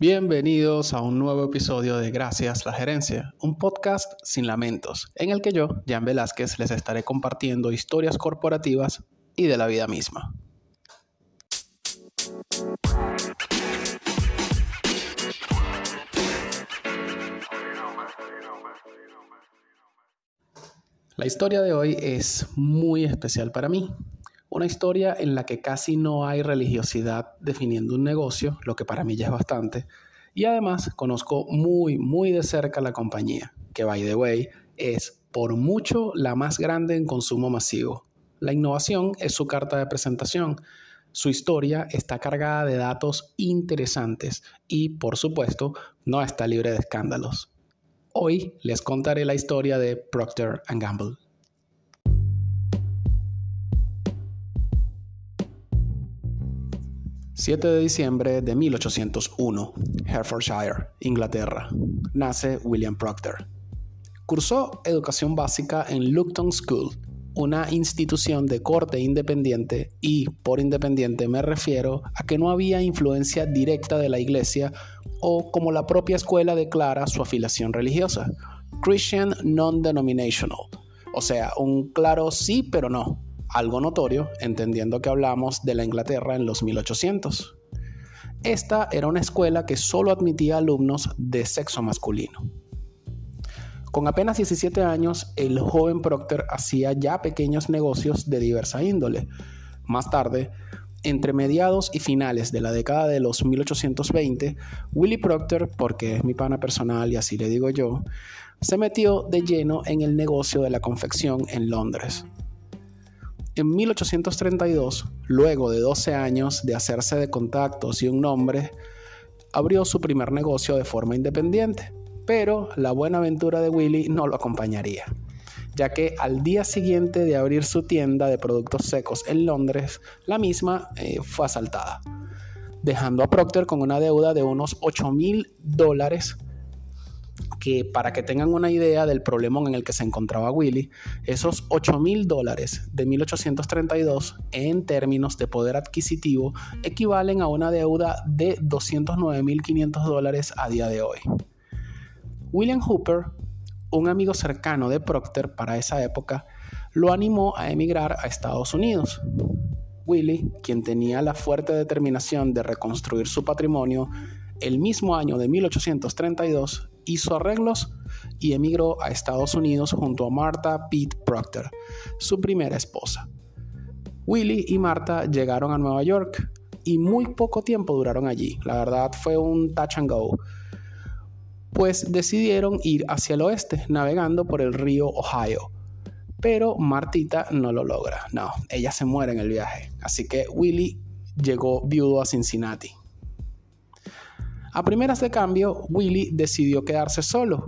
Bienvenidos a un nuevo episodio de Gracias la Gerencia, un podcast sin lamentos, en el que yo, Jan Velázquez, les estaré compartiendo historias corporativas y de la vida misma. La historia de hoy es muy especial para mí. Una historia en la que casi no hay religiosidad definiendo un negocio, lo que para mí ya es bastante. Y además conozco muy, muy de cerca la compañía, que by the way es por mucho la más grande en consumo masivo. La innovación es su carta de presentación. Su historia está cargada de datos interesantes y, por supuesto, no está libre de escándalos. Hoy les contaré la historia de Procter ⁇ Gamble. 7 de diciembre de 1801, Herefordshire, Inglaterra. Nace William Procter. Cursó educación básica en Luton School, una institución de corte independiente y por independiente me refiero a que no había influencia directa de la iglesia o como la propia escuela declara su afiliación religiosa, Christian Non-Denominational, o sea, un claro sí pero no, algo notorio entendiendo que hablamos de la Inglaterra en los 1800. Esta era una escuela que solo admitía alumnos de sexo masculino. Con apenas 17 años, el joven Procter hacía ya pequeños negocios de diversa índole. Más tarde, entre mediados y finales de la década de los 1820, Willie Procter, porque es mi pana personal y así le digo yo, se metió de lleno en el negocio de la confección en Londres. En 1832, luego de 12 años de hacerse de contactos y un nombre, abrió su primer negocio de forma independiente pero la buena aventura de Willy no lo acompañaría, ya que al día siguiente de abrir su tienda de productos secos en Londres, la misma eh, fue asaltada, dejando a Procter con una deuda de unos 8 mil dólares que para que tengan una idea del problema en el que se encontraba Willy, esos 8 mil dólares de 1832 en términos de poder adquisitivo equivalen a una deuda de 209.500 dólares a día de hoy. William Hooper, un amigo cercano de Procter para esa época, lo animó a emigrar a Estados Unidos. Willie, quien tenía la fuerte determinación de reconstruir su patrimonio, el mismo año de 1832 hizo arreglos y emigró a Estados Unidos junto a Martha Pitt Procter, su primera esposa. Willie y Martha llegaron a Nueva York y muy poco tiempo duraron allí. La verdad fue un touch and go pues decidieron ir hacia el oeste, navegando por el río Ohio. Pero Martita no lo logra. No, ella se muere en el viaje. Así que Willy llegó viudo a Cincinnati. A primeras de cambio, Willy decidió quedarse solo,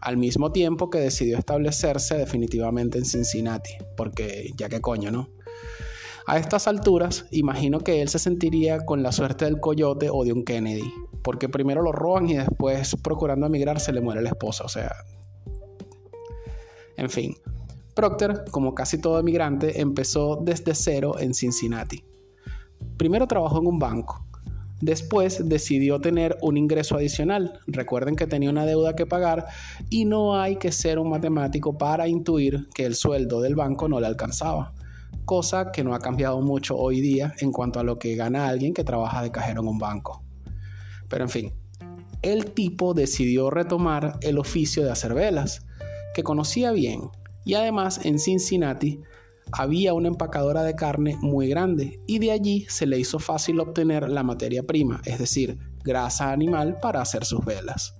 al mismo tiempo que decidió establecerse definitivamente en Cincinnati, porque ya que coño, ¿no? A estas alturas, imagino que él se sentiría con la suerte del coyote o de un Kennedy, porque primero lo roban y después, procurando emigrar, se le muere la esposa, o sea. En fin, Procter, como casi todo emigrante, empezó desde cero en Cincinnati. Primero trabajó en un banco, Después decidió tener un ingreso adicional. Recuerden que tenía una deuda que pagar y no hay que ser un matemático para intuir que el sueldo del banco no le alcanzaba cosa que no ha cambiado mucho hoy día en cuanto a lo que gana alguien que trabaja de cajero en un banco. Pero en fin, el tipo decidió retomar el oficio de hacer velas, que conocía bien, y además en Cincinnati había una empacadora de carne muy grande y de allí se le hizo fácil obtener la materia prima, es decir, grasa animal para hacer sus velas.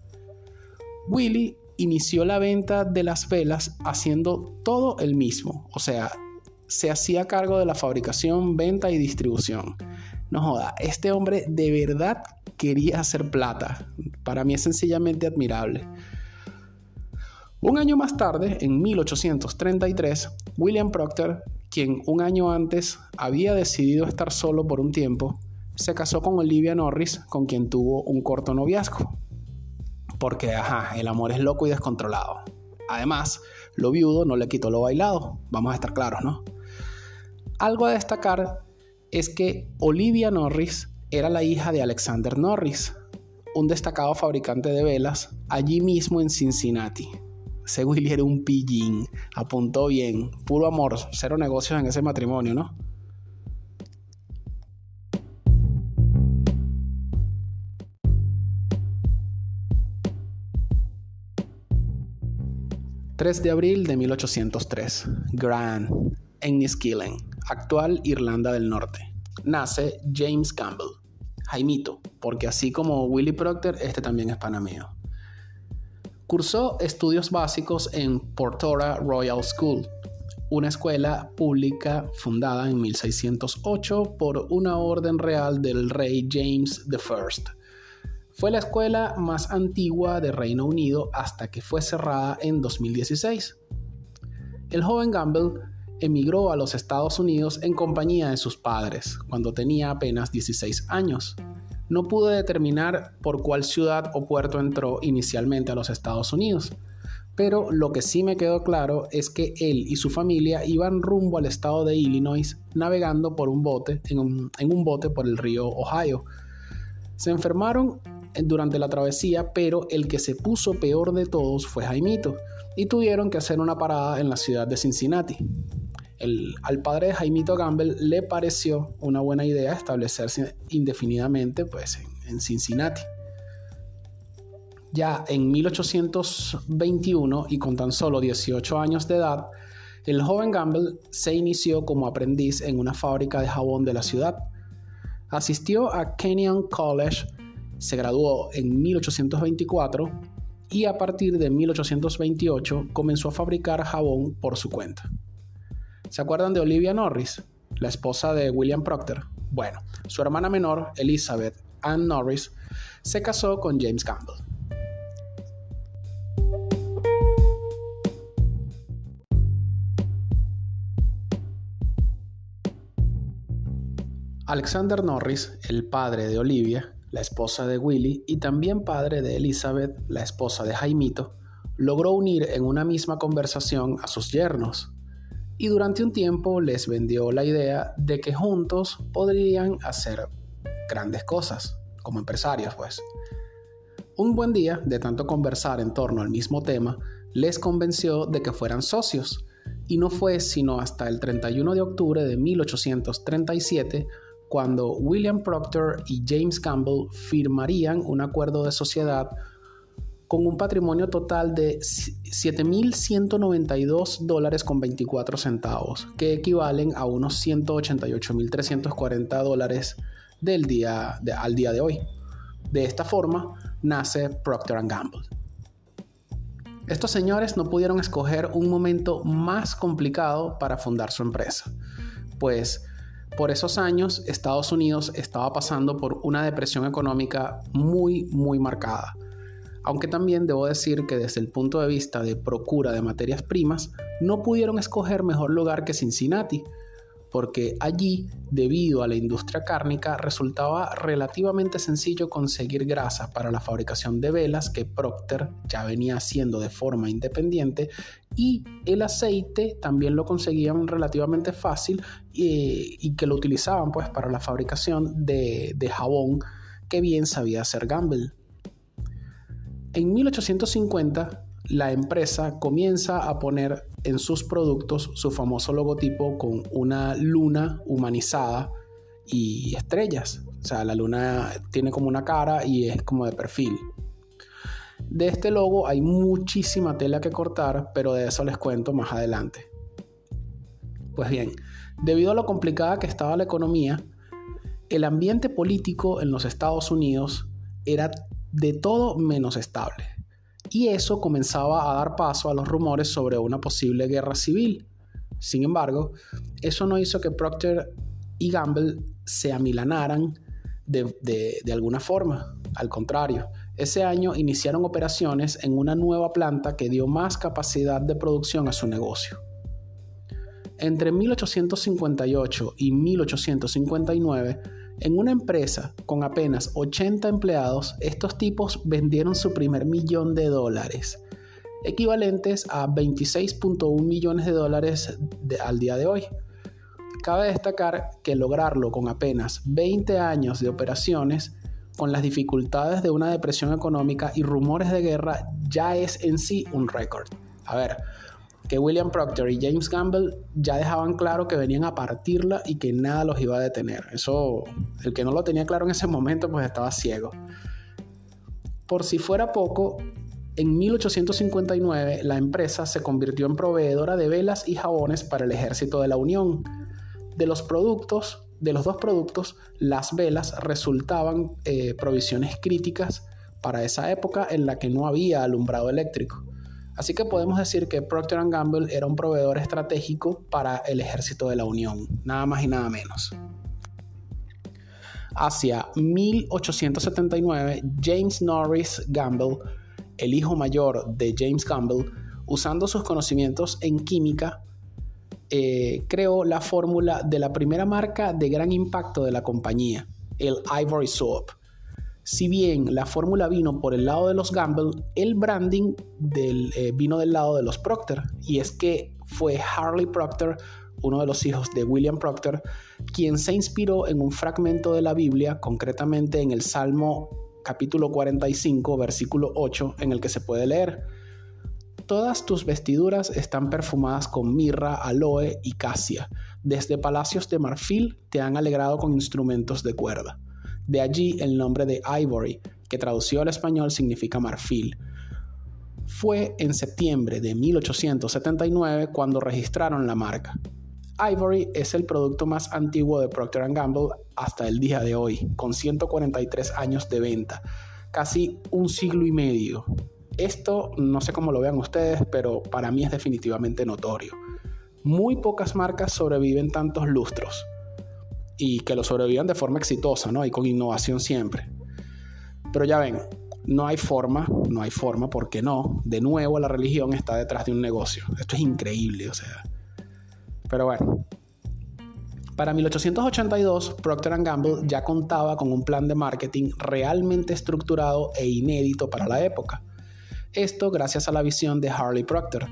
Willy inició la venta de las velas haciendo todo el mismo, o sea, se hacía cargo de la fabricación, venta y distribución. No joda, este hombre de verdad quería hacer plata. Para mí es sencillamente admirable. Un año más tarde, en 1833, William Procter, quien un año antes había decidido estar solo por un tiempo, se casó con Olivia Norris, con quien tuvo un corto noviazgo. Porque, ajá, el amor es loco y descontrolado. Además, lo viudo no le quitó lo bailado, vamos a estar claros, ¿no? Algo a destacar es que Olivia Norris era la hija de Alexander Norris, un destacado fabricante de velas allí mismo en Cincinnati. Ese Willy era un pillín, apuntó bien, puro amor, cero negocios en ese matrimonio, ¿no? 3 de abril de 1803, Grand, Enniskillen, actual Irlanda del Norte. Nace James Campbell, Jaimito, porque así como Willie Proctor, este también es panameo. Cursó estudios básicos en Portora Royal School, una escuela pública fundada en 1608 por una orden real del rey James I fue la escuela más antigua de Reino Unido hasta que fue cerrada en 2016. El joven Gamble emigró a los Estados Unidos en compañía de sus padres cuando tenía apenas 16 años. No pude determinar por cuál ciudad o puerto entró inicialmente a los Estados Unidos, pero lo que sí me quedó claro es que él y su familia iban rumbo al estado de Illinois navegando por un bote, en un, en un bote por el río Ohio. Se enfermaron durante la travesía, pero el que se puso peor de todos fue Jaimito, y tuvieron que hacer una parada en la ciudad de Cincinnati. Al padre de Jaimito Gamble le pareció una buena idea establecerse indefinidamente pues, en, Cincinnati. Ya en 1821 y con tan solo 18 años de edad, el joven Gamble se inició como aprendiz en una fábrica de jabón de la ciudad. Asistió a Kenyon College se graduó en 1824 y a partir de 1828 comenzó a fabricar jabón por su cuenta. ¿Se acuerdan de Olivia Norris, la esposa de William Proctor? Bueno, su hermana menor, Elizabeth Ann Norris, se casó con James Campbell. Alexander Norris, el padre de Olivia, la esposa de Willy, y también padre de Elizabeth, la esposa de Jaimito, logró unir en una misma conversación a sus yernos, y durante un tiempo les vendió la idea de que juntos podrían hacer grandes cosas, como empresarios pues. Un buen día, de tanto conversar en torno al mismo tema, les convenció de que fueran socios, y no fue sino hasta el 31 de octubre de 1837 cuando William Proctor y James Campbell firmarían un acuerdo de sociedad con un patrimonio total de 7.192 dólares con 24 centavos, que equivalen a unos 188.340 dólares del día al día de hoy. De esta forma nace Procter Gamble. Estos señores no pudieron escoger un momento más complicado para fundar su empresa, pues por esos años, Estados Unidos estaba pasando por una depresión económica muy, muy marcada. Aunque también debo decir que desde el punto de vista de procura de materias primas, no pudieron escoger mejor lugar que Cincinnati, porque allí, debido a la industria cárnica, resultaba relativamente sencillo conseguir grasa para la fabricación de velas que Procter ya venía haciendo de forma independiente y el aceite también lo conseguían relativamente fácil y, que lo utilizaban pues para la fabricación de, de jabón que bien sabía hacer Gamble. En 1850 la empresa comienza a poner en sus productos su famoso logotipo con una luna humanizada y estrellas. O sea, la luna tiene como una cara y es como de perfil. De este logo hay muchísima tela que cortar, pero de eso les cuento más adelante. Pues bien, debido a lo complicada que estaba la economía, el ambiente político en los Estados Unidos era de todo menos estable y eso comenzaba a dar paso a los rumores sobre una posible guerra civil. Sin embargo, eso no hizo que Procter y Gamble se amilanaran de, de, alguna forma. Al contrario, ese año iniciaron operaciones en una nueva planta que dio más capacidad de producción a su negocio. Entre 1858 y 1859, en una empresa con apenas 80 empleados, estos tipos vendieron su primer millón de dólares, equivalentes a 26.1 millones de dólares al día de hoy. Cabe destacar que lograrlo con apenas 20 años de operaciones con las dificultades de una depresión económica y rumores de guerra, ya es en sí un récord. A ver, que William Procter y James Gamble ya dejaban claro que venían a partirla y que nada los iba a detener. Eso, el que no lo tenía claro en ese momento, pues estaba ciego. Por si fuera poco, en 1859 la empresa se convirtió en proveedora de velas y jabones para el ejército de la Unión. De los productos, de los dos productos, las velas resultaban eh, provisiones críticas para esa época en la que no había alumbrado eléctrico. Así que podemos decir que Procter ⁇ Gamble era un proveedor estratégico para el ejército de la Unión, nada más y nada menos. Hacia 1879, James Norris Gamble, el hijo mayor de James Gamble, usando sus conocimientos en química, eh, creó la fórmula de la primera marca de gran impacto de la compañía, el Ivory Soap si bien la fórmula vino por el lado de los Gamble, el branding eh, vino del lado de los Procter. Y es que fue Harley Procter, uno de los hijos de William Procter, quien se inspiró en un fragmento de la Biblia, concretamente en el Salmo capítulo 45, versículo 8, en el que se puede leer. Todas tus vestiduras están perfumadas con mirra, aloe y casia. Desde palacios de marfil te han alegrado con instrumentos de cuerda. De allí el nombre de Ivory, que traducido al español significa marfil. Fue en septiembre de 1879 cuando registraron la marca. Ivory es el producto más antiguo de Procter ⁇ Gamble hasta el día de hoy, con 143 años de venta, casi un siglo y medio. Esto no sé cómo lo vean ustedes, pero para mí es definitivamente notorio. Muy pocas marcas sobreviven tantos lustros y que lo sobrevivan de forma exitosa, ¿no? Y con innovación siempre. Pero ya ven, no hay forma, no hay forma, porque no, de nuevo la religión está detrás de un negocio. Esto es increíble, o sea. Pero bueno. Para 1882, Procter Gamble ya contaba con un plan de marketing realmente estructurado e inédito para la época. Esto gracias a la visión de Harley Procter,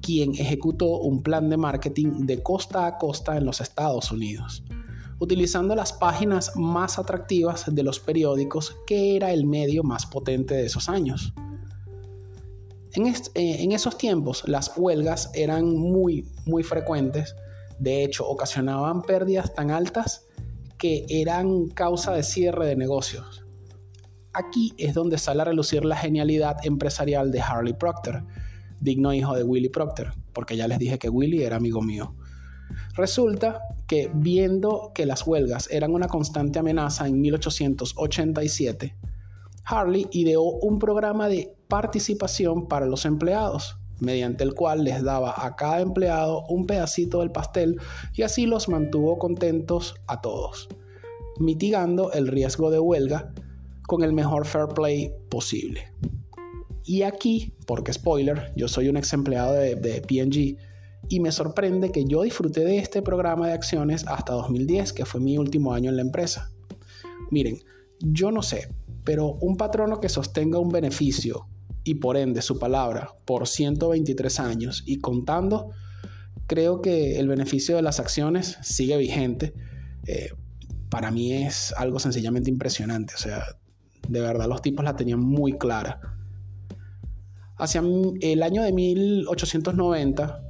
quien ejecutó un plan de marketing de costa a costa en los Estados Unidos utilizando las páginas más atractivas de los periódicos, que era el medio más potente de esos años. En, eh, en, esos tiempos las huelgas eran muy, muy frecuentes, de hecho ocasionaban pérdidas tan altas que eran causa de cierre de negocios. Aquí es donde sale a relucir la genialidad empresarial de Harley Procter, digno hijo de Willie Procter, porque ya les dije que Willie era amigo mío. Resulta que viendo que las huelgas eran una constante amenaza en 1887, Harley ideó un programa de participación para los empleados, mediante el cual les daba a cada empleado un pedacito del pastel y así los mantuvo contentos a todos, mitigando el riesgo de huelga con el mejor fair play posible. Y aquí, porque spoiler, yo soy un ex empleado de, de PG, y me sorprende que yo disfruté de este programa de acciones hasta 2010, que fue mi último año en la empresa. Miren, yo no sé, pero un patrono que sostenga un beneficio y por ende su palabra por 123 años y contando, creo que el beneficio de las acciones sigue vigente. Eh, para mí es algo sencillamente impresionante. O sea, de verdad los tipos la tenían muy clara. Hacia el año de 1890,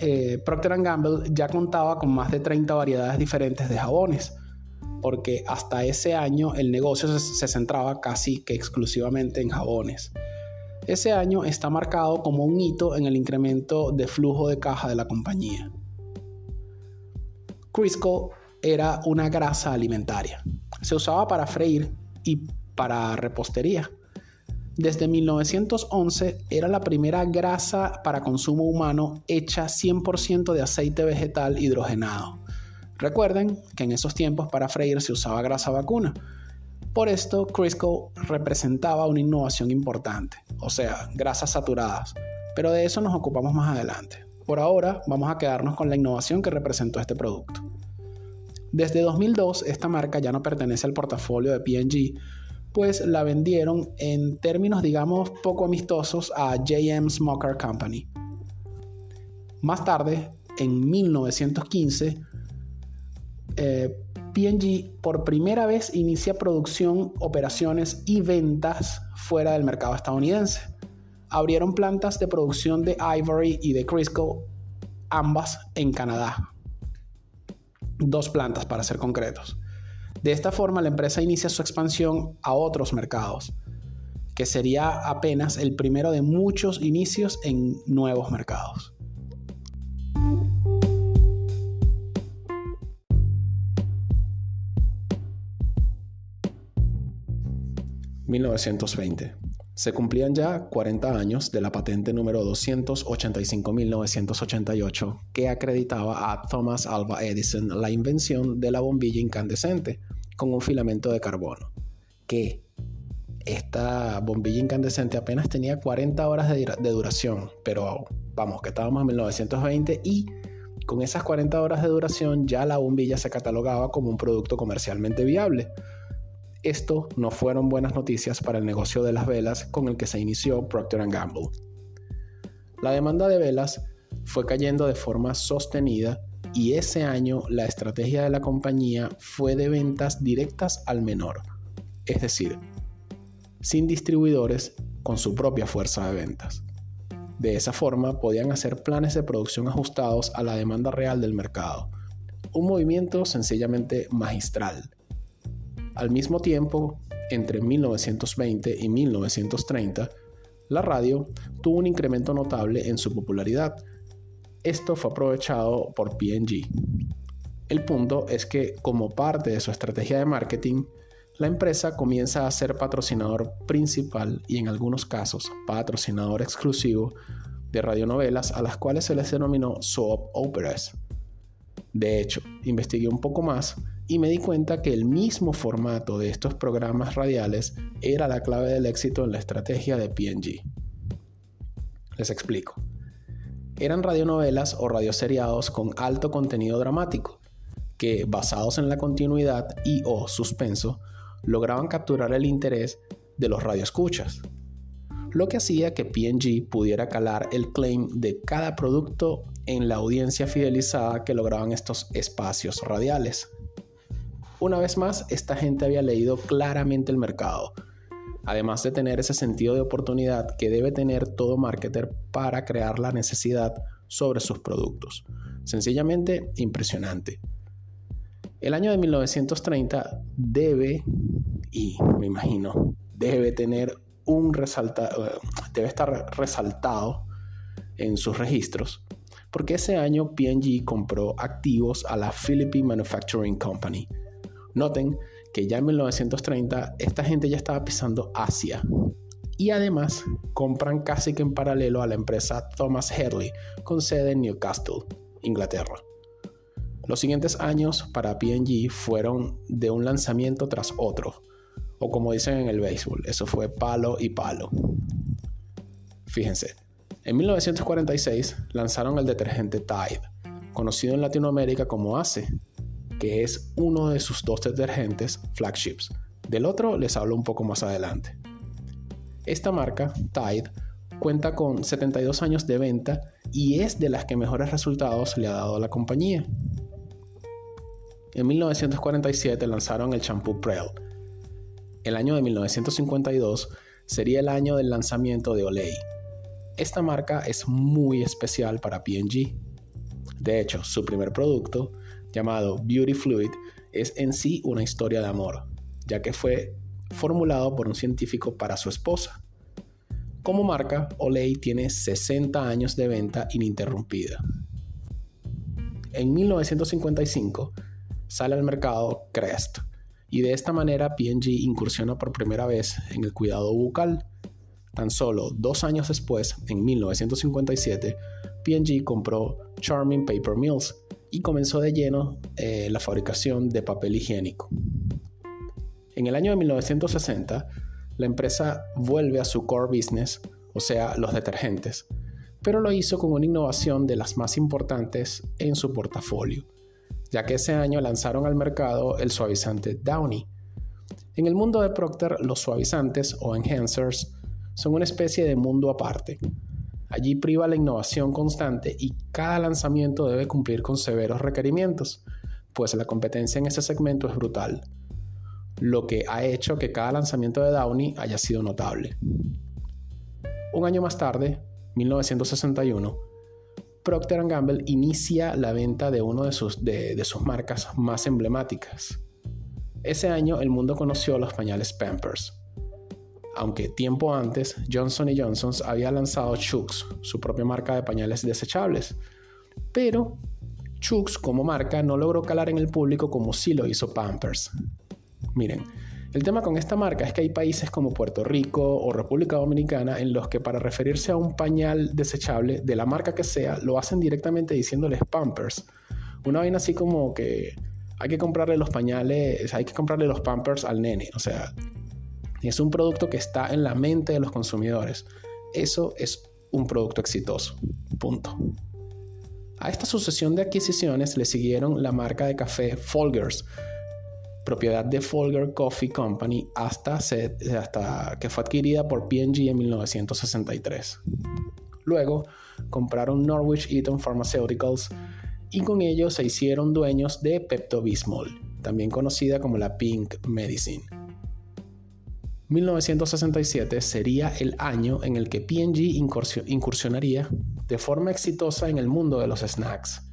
eh, Procter Gamble ya contaba con más de 30 variedades diferentes de jabones, porque hasta ese año el negocio se, centraba casi que exclusivamente en jabones. Ese año está marcado como un hito en el incremento de flujo de caja de la compañía. Crisco era una grasa alimentaria. Se usaba para freír y para repostería desde 1911 era la primera grasa para consumo humano hecha 100% de aceite vegetal hidrogenado. Recuerden que en esos tiempos para freír se usaba grasa vacuna. Por esto, Crisco representaba una innovación importante, o sea, grasas saturadas, pero de eso nos ocupamos más adelante. Por ahora, vamos a quedarnos con la innovación que representó este producto. Desde 2002, esta marca ya no pertenece al portafolio de P&G, la vendieron en términos, digamos, poco amistosos a JM Smoker Company. Más tarde, en 1915, eh, P&G por primera vez inicia producción, operaciones y ventas fuera del mercado estadounidense. Abrieron plantas de producción de Ivory y de Crisco, ambas en Canadá. Dos plantas para ser concretos. De esta forma, la empresa inicia su expansión a otros mercados, que sería apenas el primero de muchos inicios en nuevos mercados. 1920. Se cumplían ya 40 años de la patente número 285.988 que acreditaba a Thomas Alva Edison la invención de la bombilla incandescente con un filamento de carbono, que esta bombilla incandescente apenas tenía 40 horas de, de duración, pero vamos, que estábamos en 1920 y con esas 40 horas de duración ya la bombilla se catalogaba como un producto comercialmente viable esto no fueron buenas noticias para el negocio de las velas con el que se inició Procter ⁇ Gamble. La demanda de velas fue cayendo de forma sostenida y ese año la estrategia de la compañía fue de ventas directas al menor, es decir, sin distribuidores con su propia fuerza de ventas. De esa forma podían hacer planes de producción ajustados a la demanda real del mercado, un movimiento sencillamente magistral al mismo tiempo, entre 1920 y 1930, la radio tuvo un incremento notable en su popularidad. Esto fue aprovechado por PG. El punto es que como parte de su estrategia de marketing, la empresa comienza a ser patrocinador principal y en algunos casos patrocinador exclusivo de radionovelas a las cuales se les denominó soap operas. De hecho, investigué un poco más y me di cuenta que el mismo formato de estos programas radiales era la clave del éxito en la estrategia de PG. Les explico. Eran radionovelas o radioseriados con alto contenido dramático, que, basados en la continuidad y o suspenso, lograban capturar el interés de los radioescuchas, lo que hacía que PG pudiera calar el claim de cada producto en la audiencia fidelizada que lograban estos espacios radiales. Una vez más, esta gente había leído claramente el mercado, además de tener ese sentido de oportunidad que debe tener todo marketer para crear la necesidad sobre sus productos. Sencillamente impresionante. El año de 1930 debe, y me imagino, debe tener un resaltado, debe estar resaltado en sus registros, porque ese año P&G compró activos a la Philippine Manufacturing Company, Noten que ya en 1930 esta gente ya estaba pisando Asia. Y además compran casi que en paralelo a la empresa Thomas Headley con sede en Newcastle, Inglaterra. Los siguientes años para P&G fueron de un lanzamiento tras otro, o como dicen en el béisbol, eso fue palo y palo. Fíjense, en 1946 lanzaron el detergente Tide, conocido en Latinoamérica como ACE, que es uno de sus dos detergentes flagships. Del otro les hablo un poco más adelante. Esta marca, Tide, cuenta con 72 años de venta y es de las que mejores resultados le ha dado a la compañía. En 1947 lanzaron el shampoo Prel. El año de 1952 sería el año del lanzamiento de Olay. Esta marca es muy especial para P&G. De hecho, su primer producto llamado Beauty Fluid es en sí una historia de amor, ya que fue formulado por un científico para su esposa. Como marca, Olay tiene 60 años de venta ininterrumpida. En 1955 sale al mercado Crest y de esta manera P&G incursiona por primera vez en el cuidado bucal. Tan solo dos años después, en 1957, P&G compró Charming Paper Mills, y comenzó de lleno eh, la fabricación de papel higiénico. En el año de 1960, la empresa vuelve a su core business, o sea, los detergentes, pero lo hizo con una innovación de las más importantes en su portafolio, ya que ese año lanzaron al mercado el suavizante Downy. En el mundo de Procter, los suavizantes o enhancers son una especie de mundo aparte, Allí priva la innovación constante y cada lanzamiento debe cumplir con severos requerimientos, pues la competencia en ese segmento es brutal, lo que ha hecho que cada lanzamiento de Downey haya sido notable. Un año más tarde, 1961, Procter Gamble inicia la venta de una de sus, de sus marcas más emblemáticas. Ese año el mundo conoció los pañales Pampers, aunque tiempo antes Johnson Johnson había lanzado Chucks, su propia marca de pañales desechables. Pero Chucks como marca no logró calar en el público como sí lo hizo Pampers. Miren, el tema con esta marca es que hay países como Puerto Rico o República Dominicana en los que para referirse a un pañal desechable de la marca que sea, lo hacen directamente diciéndoles Pampers. Una vaina así como que hay que comprarle los pañales, hay que comprarle los Pampers al nene. O sea, es un producto que está en la mente de los consumidores. Eso es un producto exitoso. Punto. A esta sucesión de adquisiciones le siguieron la marca de café Folgers, propiedad de Folger Coffee Company hasta, que fue adquirida por P&G en 1963. Luego compraron Norwich Eaton Pharmaceuticals y con ello se hicieron dueños de Pepto-Bismol, también conocida como la Pink Medicine. 1967 sería el año en el que P&G incursionaría de forma exitosa en el mundo de los snacks.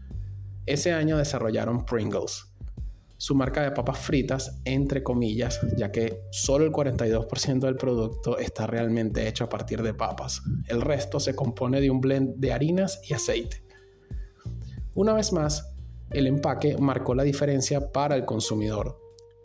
Ese año desarrollaron Pringles, su marca de papas fritas, entre comillas, ya que solo el 42% del producto está realmente hecho a partir de papas. El resto se compone de un blend de harinas y aceite. Una vez más, el empaque marcó la diferencia para el consumidor,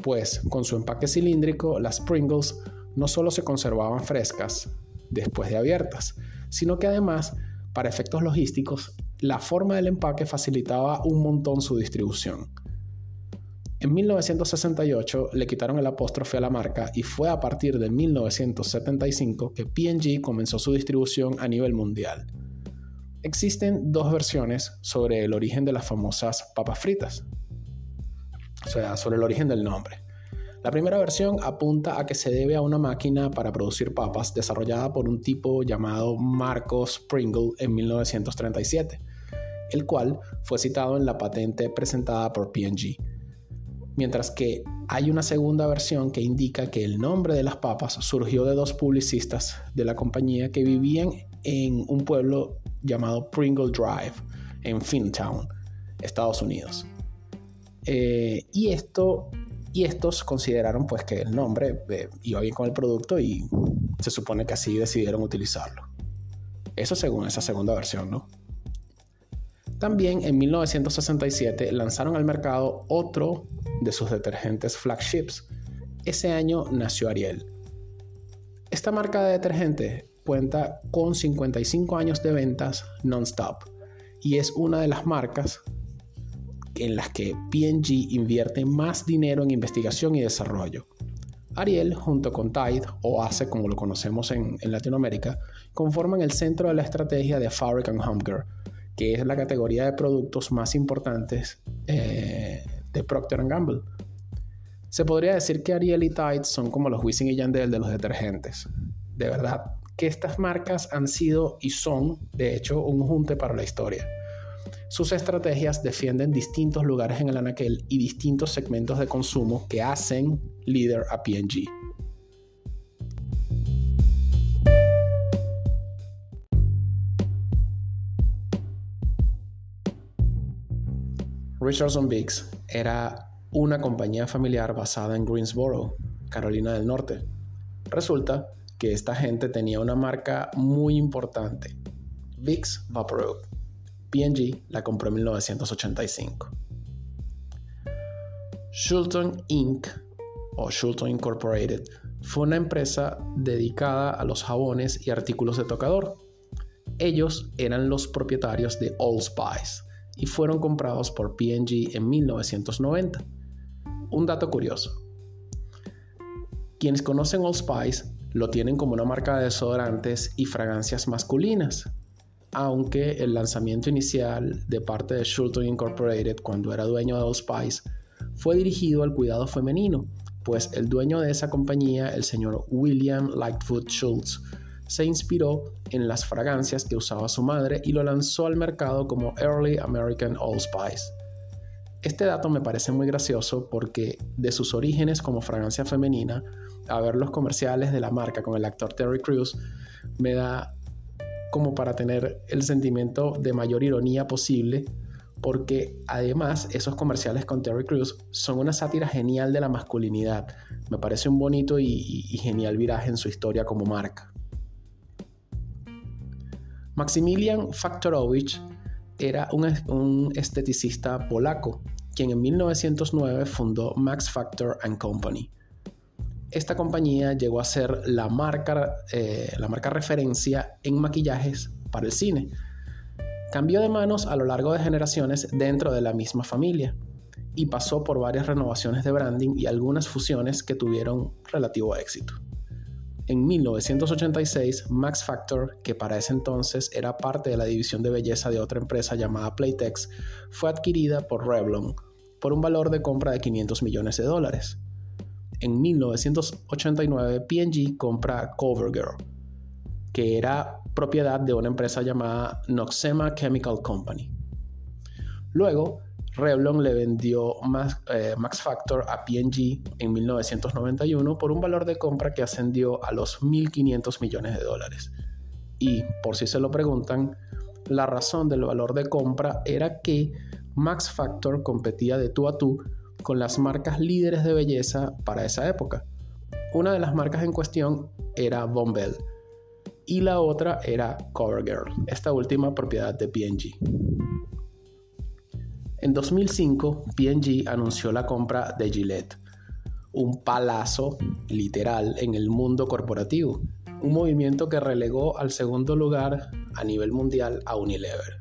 pues con su empaque cilíndrico, las Pringles no solo se conservaban frescas después de abiertas, sino que además, para efectos logísticos, la forma del empaque facilitaba un montón su distribución. En 1968 le quitaron el apóstrofe a la marca y fue a partir de 1975 que P&G comenzó su distribución a nivel mundial. Existen dos versiones sobre el origen de las famosas papas fritas, o sea, sobre el origen del nombre. La primera versión apunta a que se debe a una máquina para producir papas desarrollada por un tipo llamado Marcos Pringle en 1937, el cual fue citado en la patente presentada por P&G. Mientras que hay una segunda versión que indica que el nombre de las papas surgió de dos publicistas de la compañía que vivían en un pueblo llamado Pringle Drive en Fintown, Estados Unidos. Eh, y esto y estos consideraron pues que el nombre eh, iba bien con el producto y se supone que así decidieron utilizarlo. Eso según esa segunda versión, ¿no? También en 1967 lanzaron al mercado otro de sus detergentes flagships. Ese año nació Ariel. Esta marca de detergente cuenta con 55 años de ventas non-stop y es una de las marcas en las que P&G invierte más dinero en investigación y desarrollo. Ariel, junto con Tide, o ACE como lo conocemos en, Latinoamérica, conforman el centro de la estrategia de Fabric and Care, que es la categoría de productos más importantes eh, de Procter Gamble. Se podría decir que Ariel y Tide son como los Wisin y Yandel de los detergentes. De verdad que estas marcas han sido y son, de hecho, un junte para la historia. Sus estrategias defienden distintos lugares en el anaquel y distintos segmentos de consumo que hacen líder a P&G. Richardson Biggs era una compañía familiar basada en Greensboro, Carolina del Norte. Resulta que esta gente tenía una marca muy importante, Vicks Vaporub. P&G la compró en 1985. Shulton Inc. o Shulton Incorporated fue una empresa dedicada a los jabones y artículos de tocador. Ellos eran los propietarios de Old Spice y fueron comprados por P&G en 1990. Un dato curioso. Quienes conocen Old Spice lo tienen como una marca de desodorantes y fragancias masculinas, aunque el lanzamiento inicial de parte de Shulton Incorporated cuando era dueño de Old Spice fue dirigido al cuidado femenino, pues el dueño de esa compañía, el señor William Lightfoot Schultz, se inspiró en las fragancias que usaba su madre y lo lanzó al mercado como Early American Old Spice. Este dato me parece muy gracioso porque de sus orígenes como fragancia femenina a ver los comerciales de la marca con el actor Terry Crews me da como para tener el sentimiento de mayor ironía posible porque además esos comerciales con Terry Crews son una sátira genial de la masculinidad. Me parece un bonito y, genial viraje en su historia como marca. Maximilian Faktorowicz era un, esteticista polaco, quien en 1909 fundó Max Factor ⁇ Company. Esta compañía llegó a ser la marca, eh, la marca referencia en maquillajes para el cine Cambió de manos a lo largo de generaciones dentro de la misma familia y pasó por varias renovaciones de branding y algunas fusiones que tuvieron relativo éxito. En 1986, Max Factor, que para ese entonces era parte de la división de belleza de otra empresa llamada Playtex, fue adquirida por Revlon por un valor de compra de 500 millones de dólares. En 1989, P&G compra CoverGirl, que era propiedad de una empresa llamada Noxema Chemical Company. Luego, Revlon le vendió Max, eh, Max Factor a P&G en 1991 por un valor de compra que ascendió a los 1.500 millones de dólares. Y, por si se lo preguntan, la razón del valor de compra era que Max Factor competía de tú a tú con las marcas líderes de belleza para esa época. Una de las marcas en cuestión era Bombell, y la otra era CoverGirl, esta última propiedad de P&G. En 2005, P&G anunció la compra de Gillette, un palazo literal en el mundo corporativo, un movimiento que relegó al segundo lugar a nivel mundial a Unilever.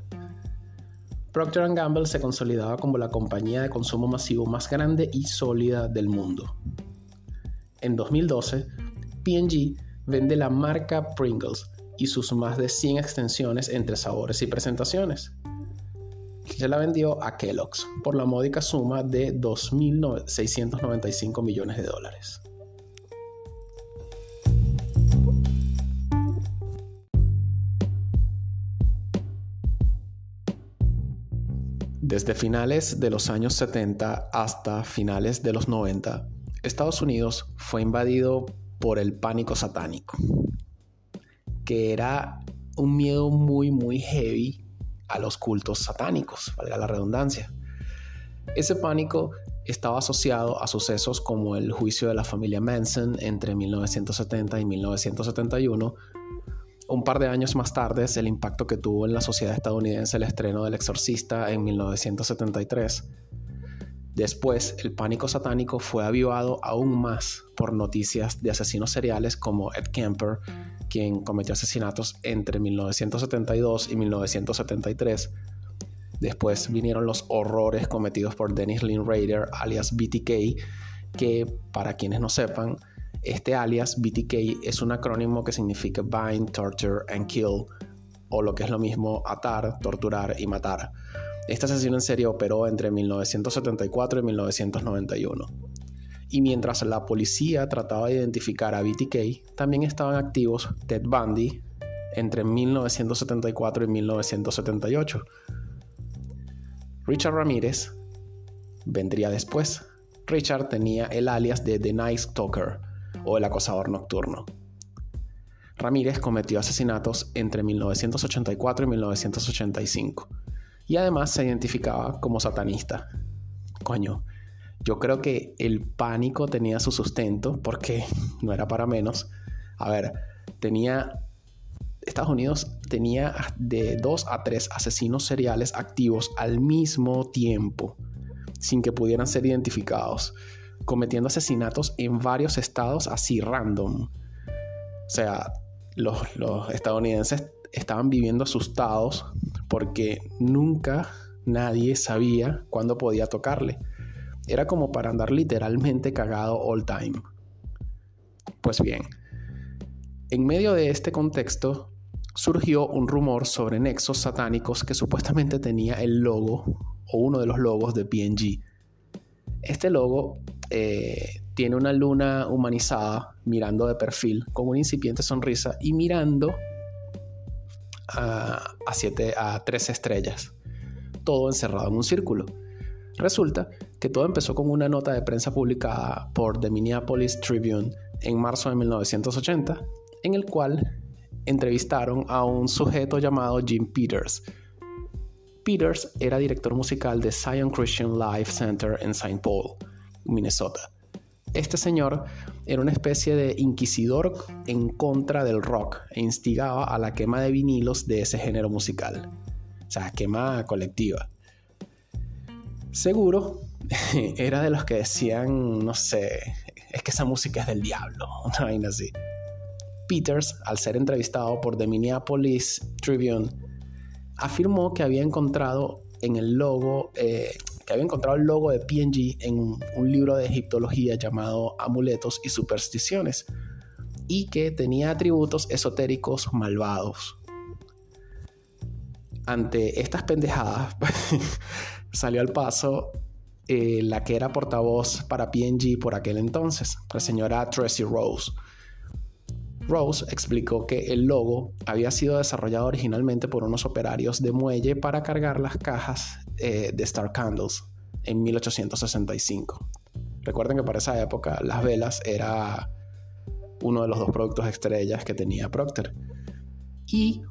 Procter Gamble se consolidaba como la compañía de consumo masivo más grande y sólida del mundo. En 2012, P&G vende la marca Pringles y sus más de 100 extensiones entre sabores y presentaciones. Se la vendió a Kellogg's por la módica suma de 2.695 millones de dólares. Desde finales de los años 70 hasta finales de los 90, Estados Unidos fue invadido por el pánico satánico, que era un miedo muy, muy heavy a los cultos satánicos, valga la redundancia. Ese pánico estaba asociado a sucesos como el juicio de la familia Manson entre 1970 y 1971. Un par de años más tarde, el impacto que tuvo en la sociedad estadounidense el estreno del Exorcista en 1973 Después, el pánico satánico fue avivado aún más por noticias de asesinos seriales como Ed Kemper, quien cometió asesinatos entre 1972 y 1973. Después vinieron los horrores cometidos por Dennis Lynn Raider, alias BTK, que para quienes no sepan, este alias BTK es un acrónimo que significa Bind, Torture and Kill, o lo que es lo mismo atar, torturar y matar. Este asesino en serie operó entre 1974 y 1991. Y mientras la policía trataba de identificar a BTK, también estaban activos Ted Bundy entre 1974 y 1978. Richard Ramírez vendría después. Richard tenía el alias de The Night Stalker o el acosador nocturno. Ramírez cometió asesinatos entre 1984 y 1985 y además se identificaba como satanista. Coño, yo creo que el pánico tenía su sustento porque no era para menos. A ver, tenía Estados Unidos tenía de dos a tres asesinos seriales activos al mismo tiempo, sin que pudieran ser identificados, cometiendo asesinatos en varios estados así random. O sea, los, los estadounidenses estaban viviendo asustados porque nunca nadie sabía cuándo podía tocarle. Era como para andar literalmente cagado all time. Pues bien, en medio de este contexto surgió un rumor sobre nexos satánicos que supuestamente tenía el logo o uno de los logos de PNG. Este logo eh, tiene una luna humanizada mirando de perfil con una incipiente sonrisa y mirando a, siete, a tres estrellas, todo encerrado en un círculo. Resulta que todo empezó con una nota de prensa publicada por The Minneapolis Tribune en marzo de 1980, en el cual entrevistaron a un sujeto llamado Jim Peters. Peters era director musical de Zion Christian Life Center en St. Paul, Minnesota. Este señor era una especie de inquisidor en contra del rock e instigaba a la quema de vinilos de ese género musical. O sea, quema colectiva. Seguro era de los que decían, no sé, es que esa música es del diablo, una vaina así. Peters, al ser entrevistado por The Minneapolis Tribune, afirmó que había encontrado en el logo, eh, que había encontrado el logo de PNG en un, libro de egiptología llamado Amuletos y Supersticiones y que tenía atributos esotéricos malvados. Ante estas pendejadas, salió al paso eh, la que era portavoz para PNG por aquel entonces, la señora Tracy Rose. Rose explicó que el logo había sido desarrollado originalmente por unos operarios de muelle para cargar las cajas eh, de Star Candles en 1865. Recuerden que para esa época las velas era uno de los dos productos estrellas que tenía Procter. Y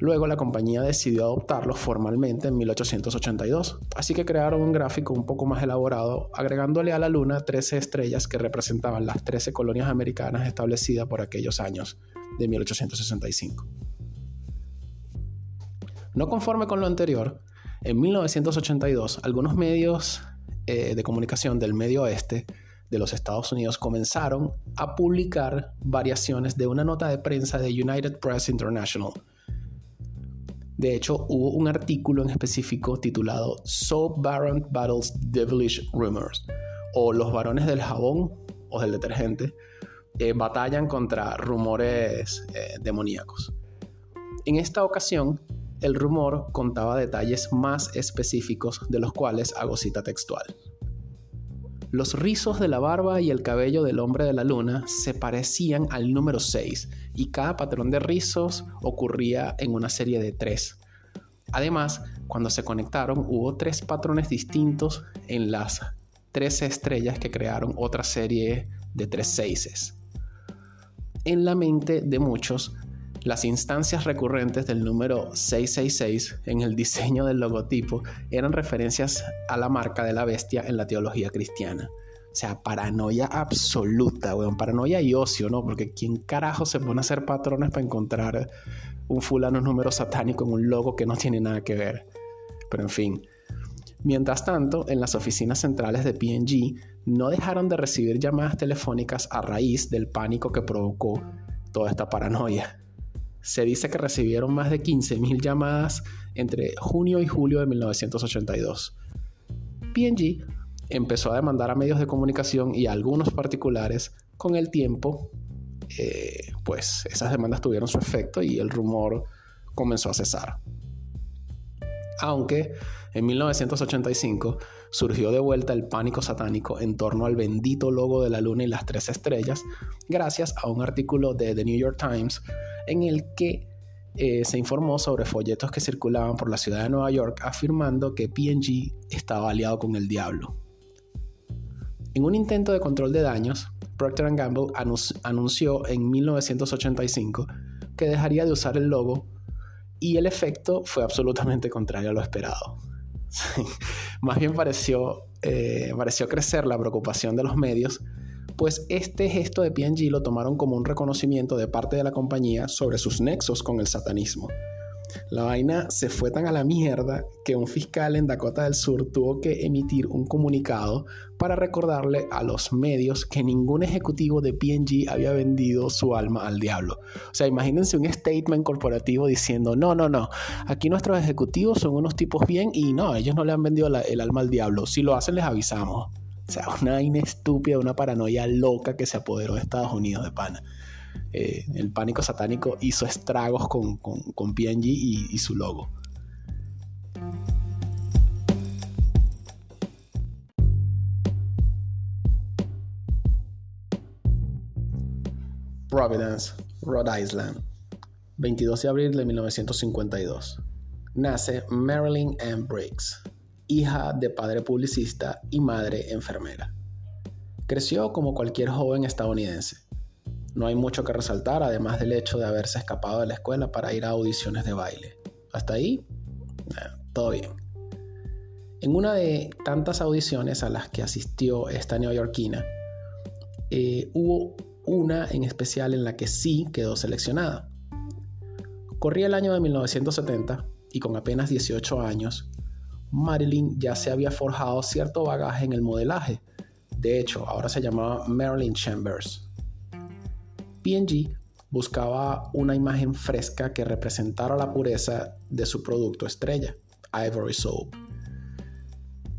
Luego la compañía decidió adoptarlo formalmente en 1882, así que crearon un gráfico un poco más elaborado, agregándole a la luna 13 estrellas que representaban las 13 colonias americanas establecidas por aquellos años de 1865. No conforme con lo anterior, en 1982 algunos medios eh, de comunicación del medio oeste de los Estados Unidos comenzaron a publicar variaciones de una nota de prensa de United Press International, de hecho, hubo un artículo en específico titulado Soap Baron Battles Devilish Rumors o Los varones del jabón o del detergente eh, batallan contra rumores eh, demoníacos. En esta ocasión, el rumor contaba detalles más específicos de los cuales hago cita textual. Los rizos de la barba y el cabello del hombre de la luna se parecían al número 6 y cada patrón de rizos ocurría en una serie de tres. Además, cuando se conectaron hubo tres patrones distintos en las 13 estrellas que crearon otra serie de tres seises. En la mente de muchos, las instancias recurrentes del número 666 en el diseño del logotipo eran referencias a la marca de la bestia en la teología cristiana. O sea, paranoia absoluta, weón. Paranoia y ocio, ¿no? Porque ¿quién carajo se pone a hacer patrones para encontrar un fulano número satánico en un logo que no tiene nada que ver? Pero en fin. Mientras tanto, en las oficinas centrales de PNG no dejaron de recibir llamadas telefónicas a raíz del pánico que provocó toda esta paranoia. Se dice que recibieron más de 15.000 llamadas entre junio y julio de 1982. PNG empezó a demandar a medios de comunicación y a algunos particulares. Con el tiempo, eh, pues esas demandas tuvieron su efecto y el rumor comenzó a cesar. Aunque en 1985 surgió de vuelta el pánico satánico en torno al bendito logo de la luna y las tres estrellas, gracias a un artículo de The New York Times en el que eh, se informó sobre folletos que circulaban por la ciudad de Nueva York afirmando que PG estaba aliado con el diablo. En un intento de control de daños, Procter Gamble anunció en 1985 que dejaría de usar el logo y el efecto fue absolutamente contrario a lo esperado. Más bien pareció, eh, pareció crecer la preocupación de los medios, pues este gesto de P&G lo tomaron como un reconocimiento de parte de la compañía sobre sus nexos con el satanismo. La vaina se fue tan a la mierda que un fiscal en Dakota del Sur tuvo que emitir un comunicado para recordarle a los medios que ningún ejecutivo de PNG había vendido su alma al diablo. O sea, imagínense un statement corporativo diciendo, no, no, no, aquí nuestros ejecutivos son unos tipos bien y no, ellos no le han vendido el alma al diablo. Si lo hacen, les avisamos. O sea, una vaina estúpida, una paranoia loca que se apoderó de Estados Unidos de pana. Eh, el pánico satánico hizo estragos con, con, PNG y, su logo. Providence, Rhode Island, 22 de abril de 1952. Nace Marilyn M. Briggs, hija de padre publicista y madre enfermera. Creció como cualquier joven estadounidense. No hay mucho que resaltar, además del hecho de haberse escapado de la escuela para ir a audiciones de baile. Hasta ahí, eh, todo bien. En una de tantas audiciones a las que asistió esta neoyorquina, eh, hubo una en especial en la que sí quedó seleccionada. Corría el año de 1970 y con apenas 18 años, Marilyn ya se había forjado cierto bagaje en el modelaje. De hecho, ahora se llamaba Marilyn Chambers. P&G buscaba una imagen fresca que representara la pureza de su producto estrella, Ivory Soap.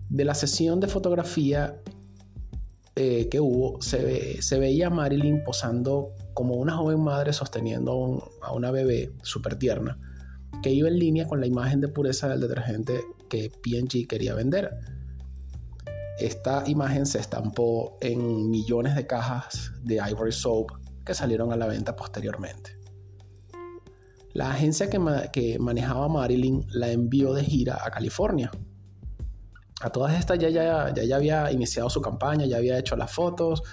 De la sesión de fotografía eh, que hubo, se, veía a Marilyn posando como una joven madre sosteniendo a una bebé súper tierna, que iba en línea con la imagen de pureza del detergente que PG quería vender. Esta imagen se estampó en millones de cajas de Ivory Soap que salieron a la venta posteriormente. La agencia que, manejaba Marilyn la envió de gira a California a todas estas ya, ya, ya, había iniciado su campaña, ya había hecho las fotos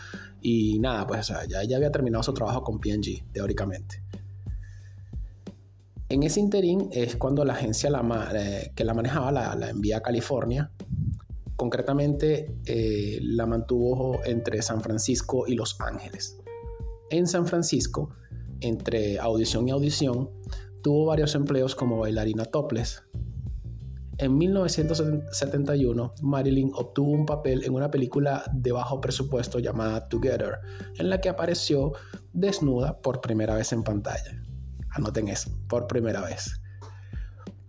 y nada, pues ya, ya había terminado su trabajo con PNG, teóricamente. En ese interín es cuando la agencia eh, que la manejaba la, envía a California. Concretamente eh, la mantuvo entre San Francisco y Los Ángeles. En San Francisco, entre audición y audición, tuvo varios empleos como bailarina topless, en 1971, Marilyn obtuvo un papel en una película de bajo presupuesto llamada Together, en la que apareció desnuda por primera vez en pantalla. Anoten eso, por primera vez.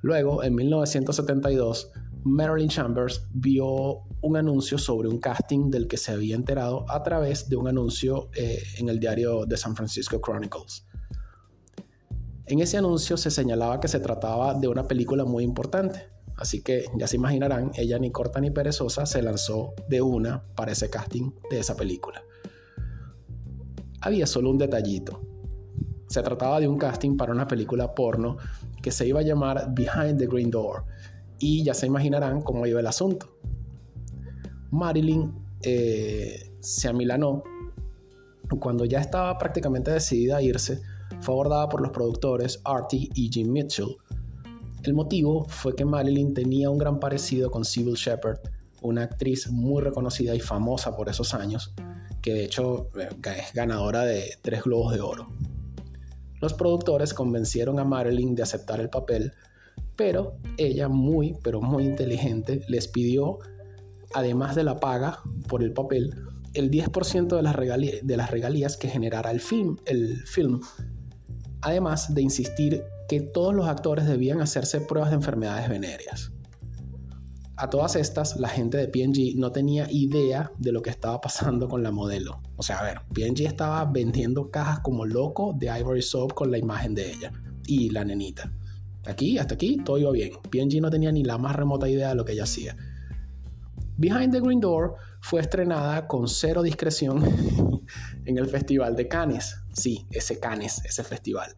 Luego, en 1972, Marilyn Chambers vio un anuncio sobre un casting del que se había enterado a través de un anuncio eh, en el diario The San Francisco Chronicles. En ese anuncio se señalaba que se trataba de una película muy importante, Así que ya se imaginarán, ella ni corta ni perezosa se lanzó de una para ese casting de esa película. Había solo un detallito. Se trataba de un casting para una película porno que se iba a llamar Behind the Green Door. Y ya se imaginarán cómo iba el asunto. Marilyn eh, se amilanó. Cuando ya estaba prácticamente decidida a irse, fue abordada por los productores Artie y Jim Mitchell, el motivo fue que Marilyn tenía un gran parecido con Sybil Shepherd, una actriz muy reconocida y famosa por esos años, que de hecho eh, es ganadora de tres globos de oro. Los productores convencieron a Marilyn de aceptar el papel, pero ella muy, pero muy inteligente, les pidió, además de la paga por el papel, el 10% de las, regalías, de las regalías que generara el film, el film, además de insistir que todos los actores debían hacerse pruebas de enfermedades venéreas. A todas estas, la gente de PNG no tenía idea de lo que estaba pasando con la modelo. O sea, a ver, PNG estaba vendiendo cajas como loco de Ivory Soap con la imagen de ella y la nenita. Aquí, hasta aquí, todo iba bien. PNG no tenía ni la más remota idea de lo que ella hacía. Behind the Green Door fue estrenada con cero discreción en el Festival de Cannes. Sí, ese Cannes, ese festival.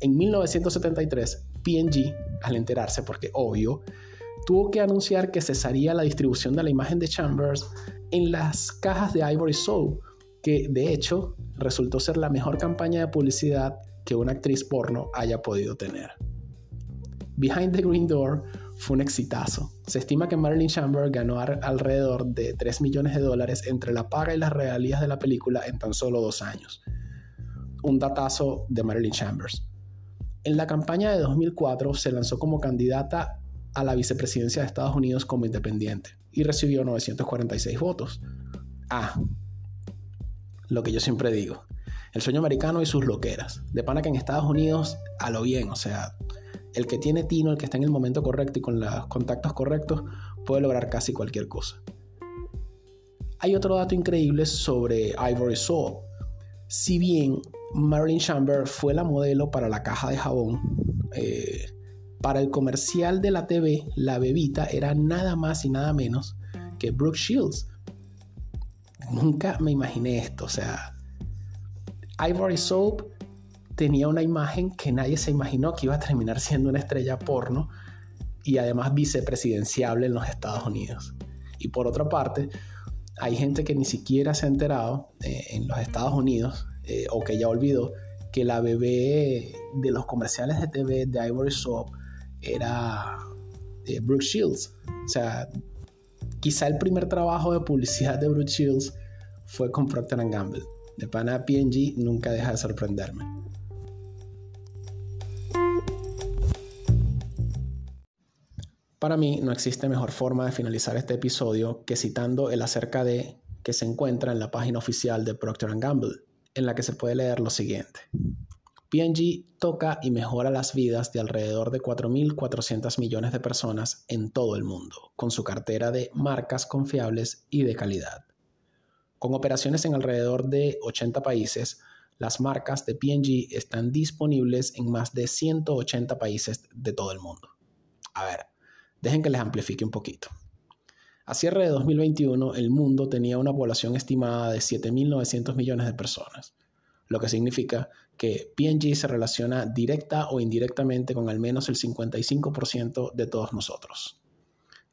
En 1973, P&G, al enterarse, porque obvio, tuvo que anunciar que cesaría la distribución de la imagen de Chambers en las cajas de Ivory Soul, que de hecho resultó ser la mejor campaña de publicidad que una actriz porno haya podido tener. Behind the Green Door fue un exitazo. Se estima que Marilyn Chambers ganó alrededor de 3 millones de dólares entre la paga y las regalías de la película en tan solo dos años. Un datazo de Marilyn Chambers. En la campaña de 2004 se lanzó como candidata a la vicepresidencia de Estados Unidos como independiente y recibió 946 votos. Ah, lo que yo siempre digo, el sueño americano y sus loqueras. De pana que en Estados Unidos, a lo bien, o sea, el que tiene tino, el que está en el momento correcto y con los contactos correctos, puede lograr casi cualquier cosa. Hay otro dato increíble sobre Ivory Soul. Si bien Marilyn Chambers fue la modelo para la caja de jabón. Eh, para el comercial de la TV, la bebita era nada más y nada menos que Brooke Shields. Nunca me imaginé esto, o sea, Ivory Soap tenía una imagen que nadie se imaginó que iba a terminar siendo una estrella porno y además vicepresidenciable en los Estados Unidos. Y por otra parte, hay gente que ni siquiera se ha enterado eh, en los Estados Unidos eh, o que ya olvidó que la bebé de los comerciales de TV de Ivory Soap era eh, Brooke Shields. O sea, quizá el primer trabajo de publicidad de Brooke Shields fue con Procter Gamble. De pana PNG nunca deja de sorprenderme. Para mí no existe mejor forma de finalizar este episodio que citando el acerca de que se encuentra en la página oficial de Procter Gamble, en la que se puede leer lo siguiente. P&G toca y mejora las vidas de alrededor de 4.400 millones de personas en todo el mundo, con su cartera de marcas confiables y de calidad. Con operaciones en alrededor de 80 países, las marcas de P&G están disponibles en más de 180 países de todo el mundo. A ver, Dejen que les amplifique un poquito. A cierre de 2021, el mundo tenía una población estimada de 7.900 millones de personas, lo que significa que PNG se relaciona directa o indirectamente con al menos el 55% de todos nosotros.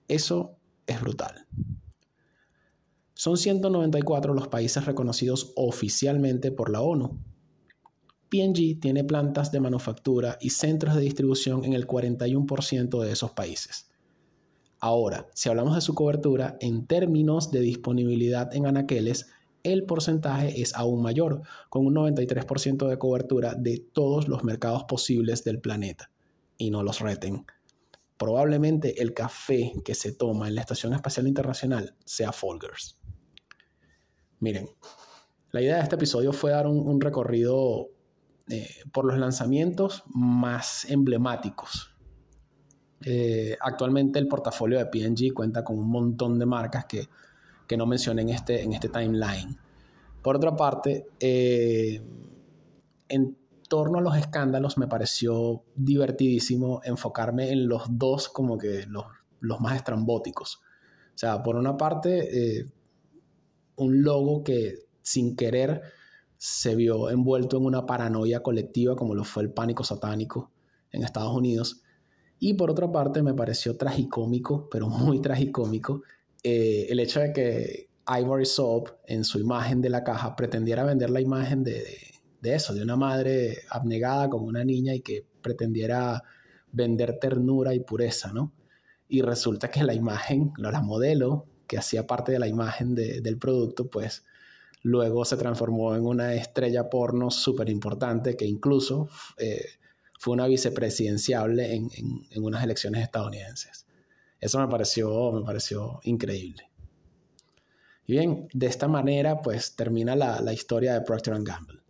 Eso es brutal. Son 194 los países reconocidos oficialmente por la ONU. PNG tiene plantas de manufactura y centros de distribución en el 41% de esos países. Ahora, si hablamos de su cobertura en términos de disponibilidad en anaqueles, el porcentaje es aún mayor, con un 93% de cobertura de todos los mercados posibles del planeta. Y no los reten. Probablemente el café que se toma en la Estación Espacial Internacional sea Folgers. Miren, la idea de este episodio fue dar un, recorrido eh, por los lanzamientos más emblemáticos eh, actualmente el portafolio de PNG cuenta con un montón de marcas que, no mencioné en este, en este timeline. Por otra parte, eh, en torno a los escándalos me pareció divertidísimo enfocarme en los dos como que los, más estrambóticos. O sea, por una parte, un logo que sin querer se vio envuelto en una paranoia colectiva como lo fue el pánico satánico en Estados Unidos y por otra parte, me pareció tragicómico, pero muy tragicómico, eh, el hecho de que Ivory Soap en su imagen de la caja pretendiera vender la imagen de, de, eso, de una madre abnegada como una niña y que pretendiera vender ternura y pureza, ¿no? Y resulta que la imagen, la modelo que hacía parte de la imagen del producto, pues luego se transformó en una estrella porno súper importante que incluso eh, fue una vicepresidenciable en, unas elecciones estadounidenses. Eso me pareció, me pareció increíble. Y bien, de esta manera pues termina la, la historia de Procter Gamble.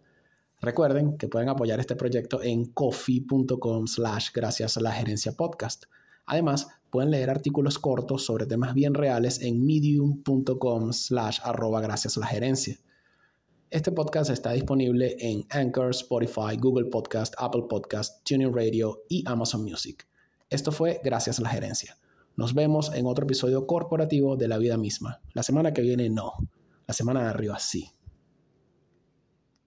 Recuerden que pueden apoyar este proyecto en coffee.com slash gracias a la gerencia podcast. Además, pueden leer artículos cortos sobre temas bien reales en medium.com slash arroba gracias a la gerencia. Este podcast está disponible en Anchor, Spotify, Google Podcast, Apple Podcast, Tuning Radio y Amazon Music. Esto fue gracias a la gerencia. Nos vemos en otro episodio corporativo de la vida misma. La semana que viene no. La semana de arriba sí.